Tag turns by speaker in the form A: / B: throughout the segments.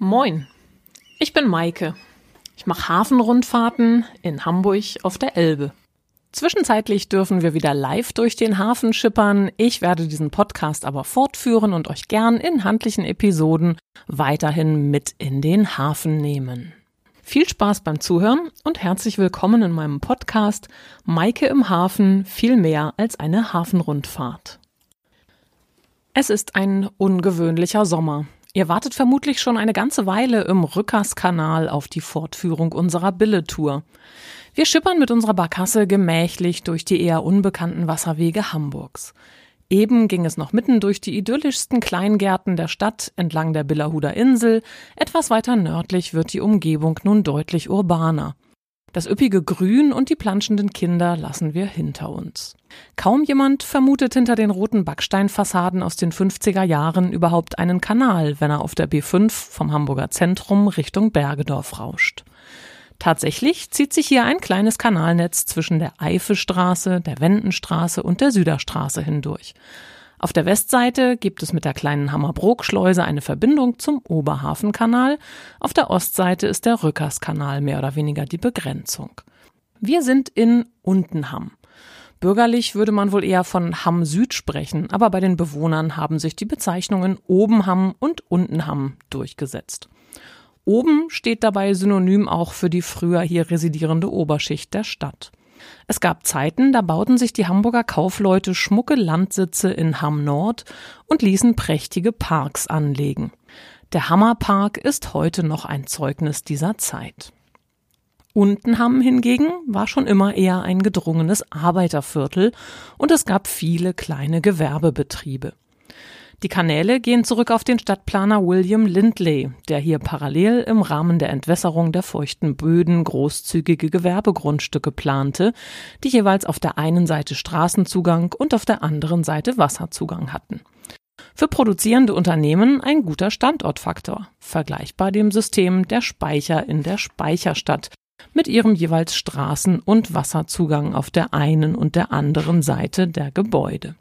A: Moin, ich bin Maike. Ich mache Hafenrundfahrten in Hamburg auf der Elbe. Zwischenzeitlich dürfen wir wieder live durch den Hafen schippern. Ich werde diesen Podcast aber fortführen und euch gern in handlichen Episoden weiterhin mit in den Hafen nehmen. Viel Spaß beim Zuhören und herzlich willkommen in meinem Podcast Maike im Hafen viel mehr als eine Hafenrundfahrt. Es ist ein ungewöhnlicher Sommer. Ihr wartet vermutlich schon eine ganze Weile im Rückerskanal auf die Fortführung unserer Billetour. Wir schippern mit unserer Barkasse gemächlich durch die eher unbekannten Wasserwege Hamburgs. Eben ging es noch mitten durch die idyllischsten Kleingärten der Stadt entlang der Billerhuder Insel. Etwas weiter nördlich wird die Umgebung nun deutlich urbaner. Das üppige Grün und die planschenden Kinder lassen wir hinter uns. Kaum jemand vermutet hinter den roten Backsteinfassaden aus den 50er Jahren überhaupt einen Kanal, wenn er auf der B5 vom Hamburger Zentrum Richtung Bergedorf rauscht. Tatsächlich zieht sich hier ein kleines Kanalnetz zwischen der Eifestraße, der Wendenstraße und der Süderstraße hindurch. Auf der Westseite gibt es mit der kleinen Hammerbrook-Schleuse eine Verbindung zum Oberhafenkanal. Auf der Ostseite ist der Rückerskanal mehr oder weniger die Begrenzung. Wir sind in Untenham. Bürgerlich würde man wohl eher von Hamm Süd sprechen, aber bei den Bewohnern haben sich die Bezeichnungen Obenham und Untenham durchgesetzt. Oben steht dabei synonym auch für die früher hier residierende Oberschicht der Stadt. Es gab Zeiten, da bauten sich die Hamburger Kaufleute schmucke Landsitze in Hamm Nord und ließen prächtige Parks anlegen. Der Hammerpark ist heute noch ein Zeugnis dieser Zeit. Untenham hingegen war schon immer eher ein gedrungenes Arbeiterviertel und es gab viele kleine Gewerbebetriebe. Die Kanäle gehen zurück auf den Stadtplaner William Lindley, der hier parallel im Rahmen der Entwässerung der feuchten Böden großzügige Gewerbegrundstücke plante, die jeweils auf der einen Seite Straßenzugang und auf der anderen Seite Wasserzugang hatten. Für produzierende Unternehmen ein guter Standortfaktor, vergleichbar dem System der Speicher in der Speicherstadt mit ihrem jeweils Straßen- und Wasserzugang auf der einen und der anderen Seite der Gebäude.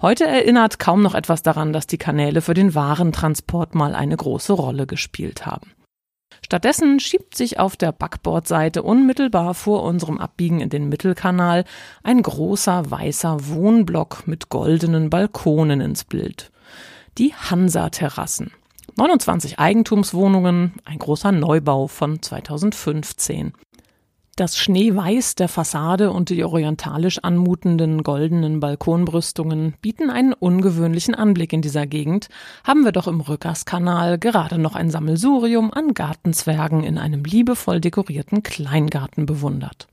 A: Heute erinnert kaum noch etwas daran, dass die Kanäle für den Warentransport mal eine große Rolle gespielt haben. Stattdessen schiebt sich auf der Backbordseite unmittelbar vor unserem Abbiegen in den Mittelkanal ein großer weißer Wohnblock mit goldenen Balkonen ins Bild. Die Hansa-Terrassen. 29 Eigentumswohnungen, ein großer Neubau von 2015. Das Schneeweiß der Fassade und die orientalisch anmutenden goldenen Balkonbrüstungen bieten einen ungewöhnlichen Anblick in dieser Gegend, haben wir doch im Rückerskanal gerade noch ein Sammelsurium an Gartenzwergen in einem liebevoll dekorierten Kleingarten bewundert.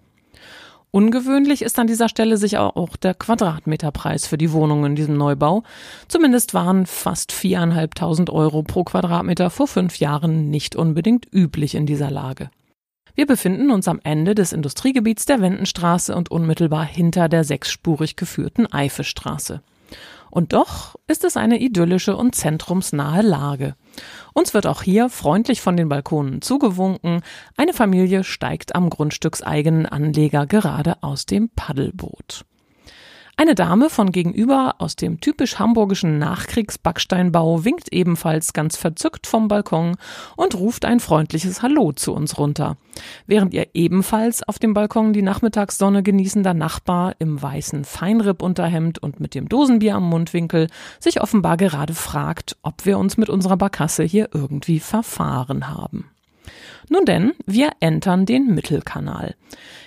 A: Ungewöhnlich ist an dieser Stelle sicher auch der Quadratmeterpreis für die Wohnung in diesem Neubau. Zumindest waren fast viereinhalbtausend Euro pro Quadratmeter vor fünf Jahren nicht unbedingt üblich in dieser Lage. Wir befinden uns am Ende des Industriegebiets der Wendenstraße und unmittelbar hinter der sechsspurig geführten Eifestraße. Und doch ist es eine idyllische und zentrumsnahe Lage. Uns wird auch hier freundlich von den Balkonen zugewunken. Eine Familie steigt am grundstückseigenen Anleger gerade aus dem Paddelboot. Eine Dame von gegenüber aus dem typisch hamburgischen Nachkriegsbacksteinbau winkt ebenfalls ganz verzückt vom Balkon und ruft ein freundliches Hallo zu uns runter. Während ihr ebenfalls auf dem Balkon die Nachmittagssonne genießender Nachbar im weißen Feinrippunterhemd und mit dem Dosenbier am Mundwinkel sich offenbar gerade fragt, ob wir uns mit unserer Barkasse hier irgendwie verfahren haben. Nun denn, wir entern den Mittelkanal.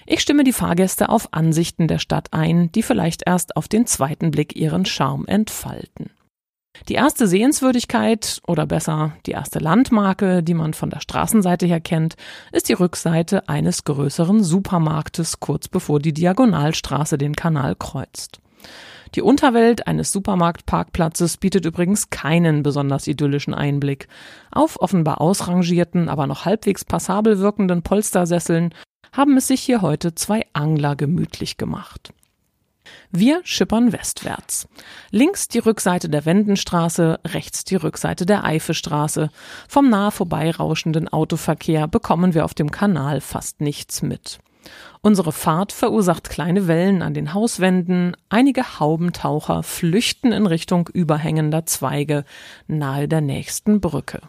A: Ich stimme die Fahrgäste auf Ansichten der Stadt ein, die vielleicht erst auf den zweiten Blick ihren Charme entfalten. Die erste Sehenswürdigkeit oder besser die erste Landmarke, die man von der Straßenseite her kennt, ist die Rückseite eines größeren Supermarktes kurz bevor die Diagonalstraße den Kanal kreuzt. Die Unterwelt eines Supermarktparkplatzes bietet übrigens keinen besonders idyllischen Einblick. Auf offenbar ausrangierten, aber noch halbwegs passabel wirkenden Polstersesseln haben es sich hier heute zwei Angler gemütlich gemacht. Wir schippern westwärts. Links die Rückseite der Wendenstraße, rechts die Rückseite der Eifestraße. Vom nah vorbeirauschenden Autoverkehr bekommen wir auf dem Kanal fast nichts mit. Unsere Fahrt verursacht kleine Wellen an den Hauswänden, einige Haubentaucher flüchten in Richtung überhängender Zweige nahe der nächsten Brücke.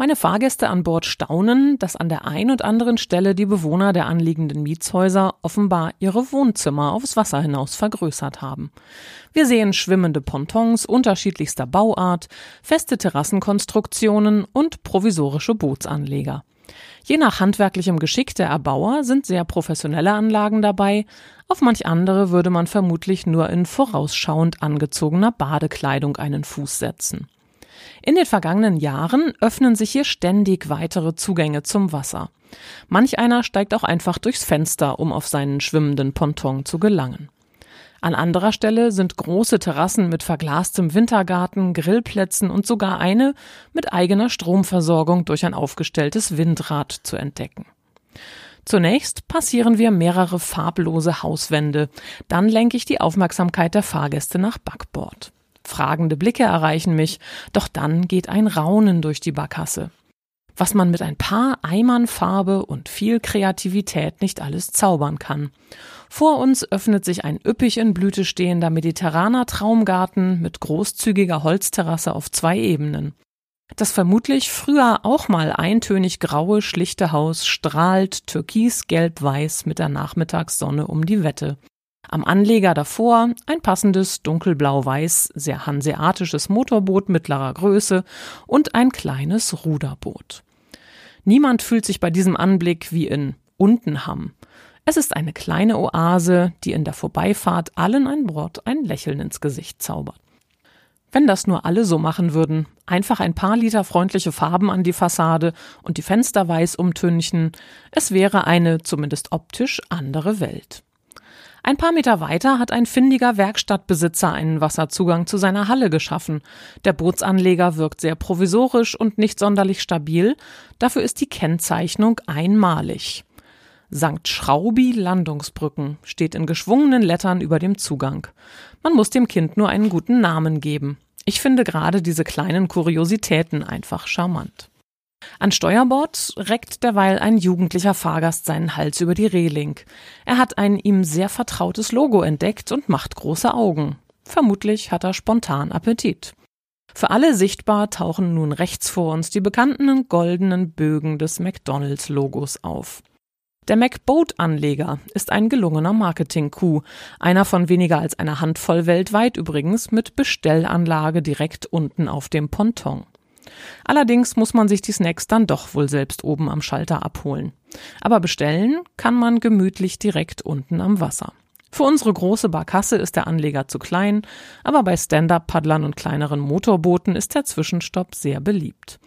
A: Meine Fahrgäste an Bord staunen, dass an der ein und anderen Stelle die Bewohner der anliegenden Mietshäuser offenbar ihre Wohnzimmer aufs Wasser hinaus vergrößert haben. Wir sehen schwimmende Pontons unterschiedlichster Bauart, feste Terrassenkonstruktionen und provisorische Bootsanleger. Je nach handwerklichem Geschick der Erbauer sind sehr professionelle Anlagen dabei, auf manch andere würde man vermutlich nur in vorausschauend angezogener Badekleidung einen Fuß setzen. In den vergangenen Jahren öffnen sich hier ständig weitere Zugänge zum Wasser. Manch einer steigt auch einfach durchs Fenster, um auf seinen schwimmenden Ponton zu gelangen. An anderer Stelle sind große Terrassen mit verglastem Wintergarten, Grillplätzen und sogar eine mit eigener Stromversorgung durch ein aufgestelltes Windrad zu entdecken. Zunächst passieren wir mehrere farblose Hauswände, dann lenke ich die Aufmerksamkeit der Fahrgäste nach Backbord. Fragende Blicke erreichen mich, doch dann geht ein Raunen durch die Barkasse. Was man mit ein paar Eimern Farbe und viel Kreativität nicht alles zaubern kann. Vor uns öffnet sich ein üppig in Blüte stehender mediterraner Traumgarten mit großzügiger Holzterrasse auf zwei Ebenen. Das vermutlich früher auch mal eintönig graue, schlichte Haus strahlt türkis-gelb-weiß mit der Nachmittagssonne um die Wette. Am Anleger davor ein passendes dunkelblau-weiß, sehr hanseatisches Motorboot mittlerer Größe und ein kleines Ruderboot. Niemand fühlt sich bei diesem Anblick wie in Untenham. Es ist eine kleine Oase, die in der Vorbeifahrt allen ein Wort, ein Lächeln ins Gesicht zaubert. Wenn das nur alle so machen würden, einfach ein paar Liter freundliche Farben an die Fassade und die Fenster weiß umtünchen, es wäre eine, zumindest optisch, andere Welt. Ein paar Meter weiter hat ein findiger Werkstattbesitzer einen Wasserzugang zu seiner Halle geschaffen. Der Bootsanleger wirkt sehr provisorisch und nicht sonderlich stabil, dafür ist die Kennzeichnung einmalig. St. Schraubi Landungsbrücken steht in geschwungenen Lettern über dem Zugang. Man muss dem Kind nur einen guten Namen geben. Ich finde gerade diese kleinen Kuriositäten einfach charmant. An Steuerbord reckt derweil ein jugendlicher Fahrgast seinen Hals über die Reling. Er hat ein ihm sehr vertrautes Logo entdeckt und macht große Augen. Vermutlich hat er spontan Appetit. Für alle sichtbar tauchen nun rechts vor uns die bekannten goldenen Bögen des McDonalds-Logos auf. Der MacBoat-Anleger ist ein gelungener Marketing-Coup, einer von weniger als einer Handvoll weltweit übrigens mit Bestellanlage direkt unten auf dem Ponton. Allerdings muss man sich die Snacks dann doch wohl selbst oben am Schalter abholen. Aber bestellen kann man gemütlich direkt unten am Wasser. Für unsere große Barkasse ist der Anleger zu klein, aber bei Stand-up-Paddlern und kleineren Motorbooten ist der Zwischenstopp sehr beliebt.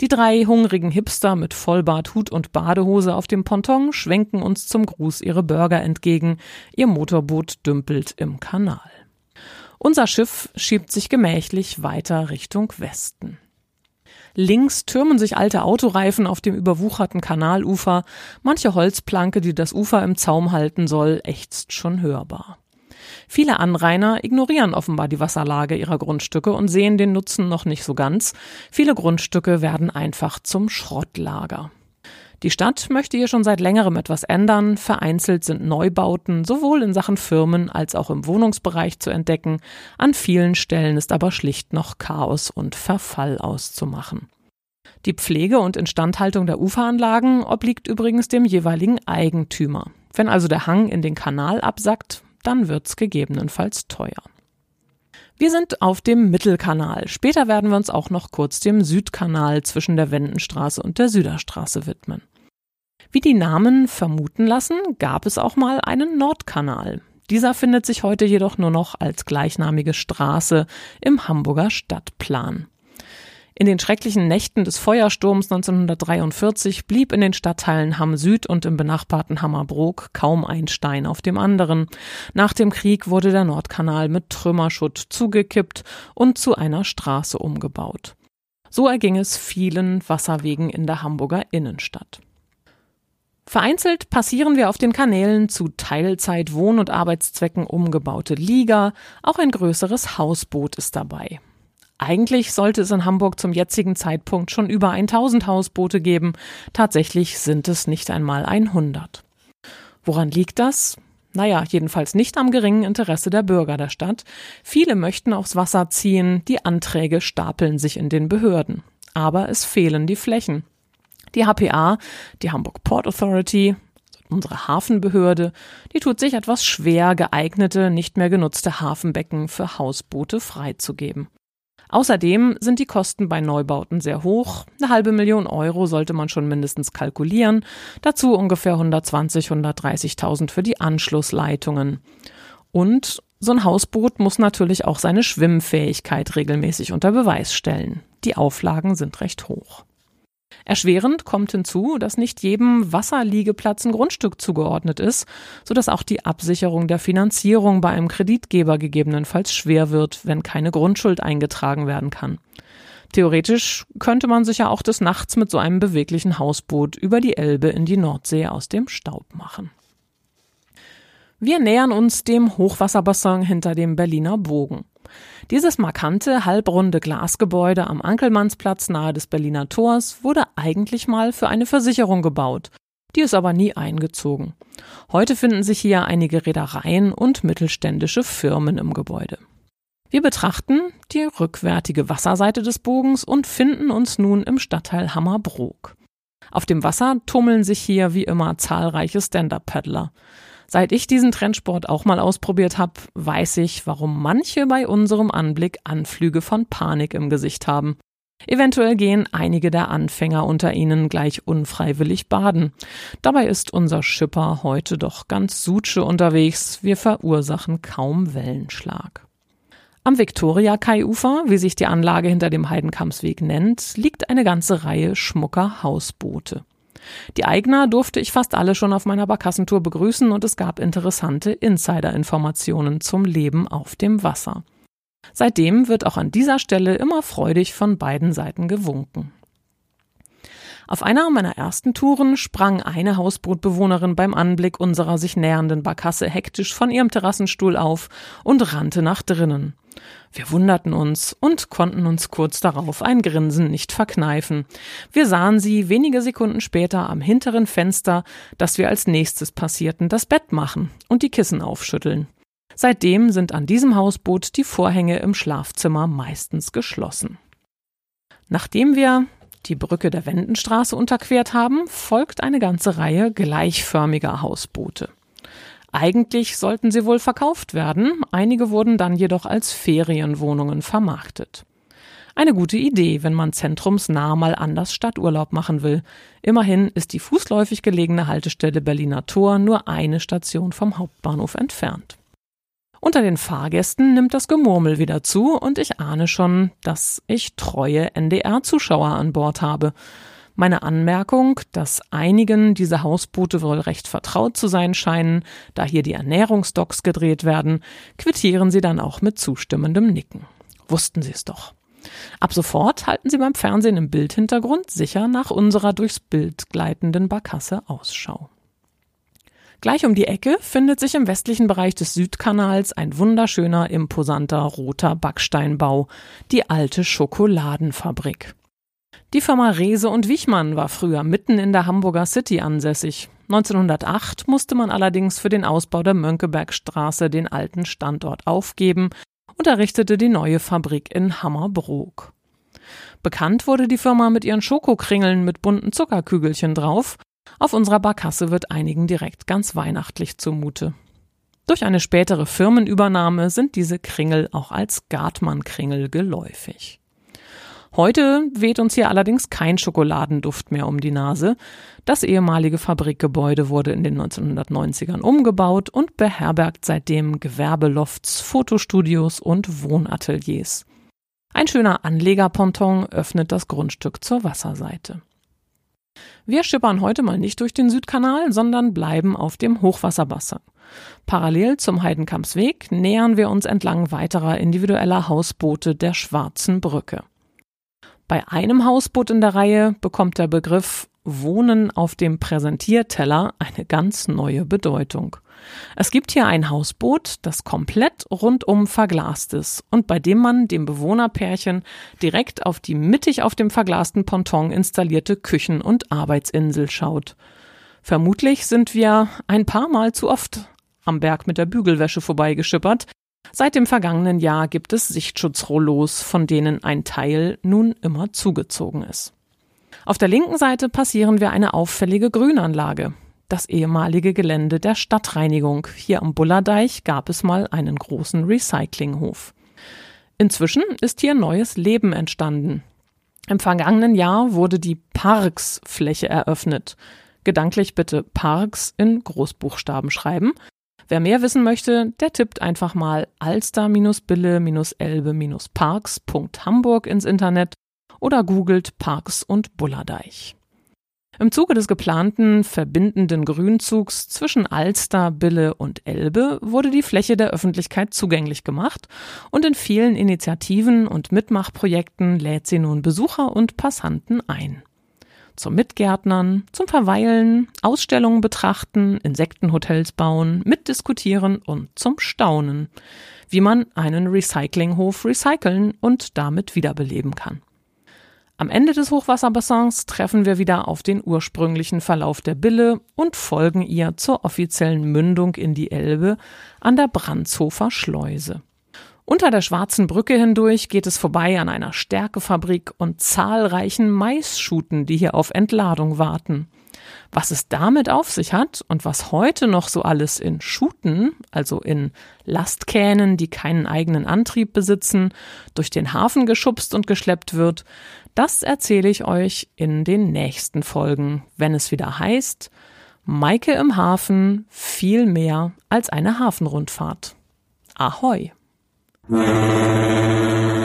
A: Die drei hungrigen Hipster mit Vollbart, Hut und Badehose auf dem Ponton schwenken uns zum Gruß ihre Burger entgegen. Ihr Motorboot dümpelt im Kanal. Unser Schiff schiebt sich gemächlich weiter Richtung Westen. Links türmen sich alte Autoreifen auf dem überwucherten Kanalufer. Manche Holzplanke, die das Ufer im Zaum halten soll, ächzt schon hörbar. Viele Anrainer ignorieren offenbar die Wasserlage ihrer Grundstücke und sehen den Nutzen noch nicht so ganz. Viele Grundstücke werden einfach zum Schrottlager. Die Stadt möchte hier schon seit längerem etwas ändern. Vereinzelt sind Neubauten sowohl in Sachen Firmen als auch im Wohnungsbereich zu entdecken. An vielen Stellen ist aber schlicht noch Chaos und Verfall auszumachen. Die Pflege und Instandhaltung der Uferanlagen obliegt übrigens dem jeweiligen Eigentümer. Wenn also der Hang in den Kanal absackt, dann wird's gegebenenfalls teuer. Wir sind auf dem Mittelkanal. Später werden wir uns auch noch kurz dem Südkanal zwischen der Wendenstraße und der Süderstraße widmen. Wie die Namen vermuten lassen, gab es auch mal einen Nordkanal. Dieser findet sich heute jedoch nur noch als gleichnamige Straße im Hamburger Stadtplan. In den schrecklichen Nächten des Feuersturms 1943 blieb in den Stadtteilen Hamm Süd und im benachbarten Hammerbrook kaum ein Stein auf dem anderen. Nach dem Krieg wurde der Nordkanal mit Trümmerschutt zugekippt und zu einer Straße umgebaut. So erging es vielen Wasserwegen in der Hamburger Innenstadt. Vereinzelt passieren wir auf den Kanälen zu Teilzeit Wohn- und Arbeitszwecken umgebaute Liga, auch ein größeres Hausboot ist dabei. Eigentlich sollte es in Hamburg zum jetzigen Zeitpunkt schon über 1000 Hausboote geben, tatsächlich sind es nicht einmal 100. Woran liegt das? Naja, jedenfalls nicht am geringen Interesse der Bürger der Stadt. Viele möchten aufs Wasser ziehen, die Anträge stapeln sich in den Behörden. aber es fehlen die Flächen. Die HPA, die Hamburg Port Authority, unsere Hafenbehörde, die tut sich etwas schwer, geeignete, nicht mehr genutzte Hafenbecken für Hausboote freizugeben. Außerdem sind die Kosten bei Neubauten sehr hoch. Eine halbe Million Euro sollte man schon mindestens kalkulieren. Dazu ungefähr 120, 130.000 für die Anschlussleitungen. Und so ein Hausboot muss natürlich auch seine Schwimmfähigkeit regelmäßig unter Beweis stellen. Die Auflagen sind recht hoch. Erschwerend kommt hinzu, dass nicht jedem Wasserliegeplatz ein Grundstück zugeordnet ist, sodass auch die Absicherung der Finanzierung bei einem Kreditgeber gegebenenfalls schwer wird, wenn keine Grundschuld eingetragen werden kann. Theoretisch könnte man sich ja auch des Nachts mit so einem beweglichen Hausboot über die Elbe in die Nordsee aus dem Staub machen. Wir nähern uns dem Hochwasserbassin hinter dem Berliner Bogen. Dieses markante, halbrunde Glasgebäude am Ankelmannsplatz nahe des Berliner Tors wurde eigentlich mal für eine Versicherung gebaut. Die ist aber nie eingezogen. Heute finden sich hier einige Reedereien und mittelständische Firmen im Gebäude. Wir betrachten die rückwärtige Wasserseite des Bogens und finden uns nun im Stadtteil Hammerbrook. Auf dem Wasser tummeln sich hier wie immer zahlreiche Stand-up-Paddler. Seit ich diesen Trendsport auch mal ausprobiert habe, weiß ich, warum manche bei unserem Anblick Anflüge von Panik im Gesicht haben. Eventuell gehen einige der Anfänger unter ihnen gleich unfreiwillig baden. Dabei ist unser Schipper heute doch ganz sutsche unterwegs. Wir verursachen kaum Wellenschlag. Am Viktoria-Kai-Ufer, wie sich die Anlage hinter dem Heidenkampsweg nennt, liegt eine ganze Reihe schmucker Hausboote. Die Eigner durfte ich fast alle schon auf meiner Barkassentour begrüßen und es gab interessante Insider-Informationen zum Leben auf dem Wasser. Seitdem wird auch an dieser Stelle immer freudig von beiden Seiten gewunken. Auf einer meiner ersten Touren sprang eine Hausbootbewohnerin beim Anblick unserer sich nähernden Barkasse hektisch von ihrem Terrassenstuhl auf und rannte nach drinnen. Wir wunderten uns und konnten uns kurz darauf ein Grinsen nicht verkneifen. Wir sahen sie wenige Sekunden später am hinteren Fenster, das wir als nächstes passierten, das Bett machen und die Kissen aufschütteln. Seitdem sind an diesem Hausboot die Vorhänge im Schlafzimmer meistens geschlossen. Nachdem wir die Brücke der Wendenstraße unterquert haben, folgt eine ganze Reihe gleichförmiger Hausboote. Eigentlich sollten sie wohl verkauft werden, einige wurden dann jedoch als Ferienwohnungen vermarktet. Eine gute Idee, wenn man zentrumsnah mal anders Stadturlaub machen will. Immerhin ist die fußläufig gelegene Haltestelle Berliner Tor nur eine Station vom Hauptbahnhof entfernt. Unter den Fahrgästen nimmt das Gemurmel wieder zu und ich ahne schon, dass ich treue NDR-Zuschauer an Bord habe. Meine Anmerkung, dass einigen diese Hausboote wohl recht vertraut zu sein scheinen, da hier die Ernährungsdocks gedreht werden, quittieren sie dann auch mit zustimmendem Nicken. Wussten sie es doch. Ab sofort halten sie beim Fernsehen im Bildhintergrund sicher nach unserer durchs Bild gleitenden Barkasse Ausschau. Gleich um die Ecke findet sich im westlichen Bereich des Südkanals ein wunderschöner, imposanter roter Backsteinbau, die alte Schokoladenfabrik. Die Firma Rehse und Wichmann war früher mitten in der Hamburger City ansässig. 1908 musste man allerdings für den Ausbau der Mönckebergstraße den alten Standort aufgeben und errichtete die neue Fabrik in Hammerbrook. Bekannt wurde die Firma mit ihren Schokokringeln mit bunten Zuckerkügelchen drauf. Auf unserer Barkasse wird einigen direkt ganz weihnachtlich zumute. Durch eine spätere Firmenübernahme sind diese Kringel auch als Gartmann-Kringel geläufig. Heute weht uns hier allerdings kein Schokoladenduft mehr um die Nase. Das ehemalige Fabrikgebäude wurde in den 1990ern umgebaut und beherbergt seitdem Gewerbelofts, Fotostudios und Wohnateliers. Ein schöner Anlegerponton öffnet das Grundstück zur Wasserseite. Wir schippern heute mal nicht durch den Südkanal, sondern bleiben auf dem Hochwasserbassin. Parallel zum Heidenkampsweg nähern wir uns entlang weiterer individueller Hausboote der Schwarzen Brücke. Bei einem Hausboot in der Reihe bekommt der Begriff Wohnen auf dem Präsentierteller eine ganz neue Bedeutung. Es gibt hier ein Hausboot, das komplett rundum verglast ist und bei dem man dem Bewohnerpärchen direkt auf die mittig auf dem verglasten Ponton installierte Küchen- und Arbeitsinsel schaut. Vermutlich sind wir ein paar Mal zu oft am Berg mit der Bügelwäsche vorbeigeschippert, Seit dem vergangenen Jahr gibt es Sichtschutzrollos, von denen ein Teil nun immer zugezogen ist. Auf der linken Seite passieren wir eine auffällige Grünanlage. Das ehemalige Gelände der Stadtreinigung. Hier am Bullerdeich gab es mal einen großen Recyclinghof. Inzwischen ist hier neues Leben entstanden. Im vergangenen Jahr wurde die Parksfläche eröffnet. Gedanklich bitte Parks in Großbuchstaben schreiben. Wer mehr wissen möchte, der tippt einfach mal alster-bille-elbe-parks.hamburg ins Internet oder googelt Parks und Bullerdeich. Im Zuge des geplanten verbindenden Grünzugs zwischen Alster, Bille und Elbe wurde die Fläche der Öffentlichkeit zugänglich gemacht und in vielen Initiativen und Mitmachprojekten lädt sie nun Besucher und Passanten ein. Zum Mitgärtnern, zum Verweilen, Ausstellungen betrachten, Insektenhotels bauen, mitdiskutieren und zum Staunen, wie man einen Recyclinghof recyceln und damit wiederbeleben kann. Am Ende des Hochwasserbassins treffen wir wieder auf den ursprünglichen Verlauf der Bille und folgen ihr zur offiziellen Mündung in die Elbe an der Brandshofer Schleuse. Unter der Schwarzen Brücke hindurch geht es vorbei an einer Stärkefabrik und zahlreichen Maisschuten, die hier auf Entladung warten. Was es damit auf sich hat und was heute noch so alles in Schuten, also in Lastkähnen, die keinen eigenen Antrieb besitzen, durch den Hafen geschubst und geschleppt wird, das erzähle ich euch in den nächsten Folgen, wenn es wieder heißt, Maike im Hafen viel mehr als eine Hafenrundfahrt. Ahoi! Música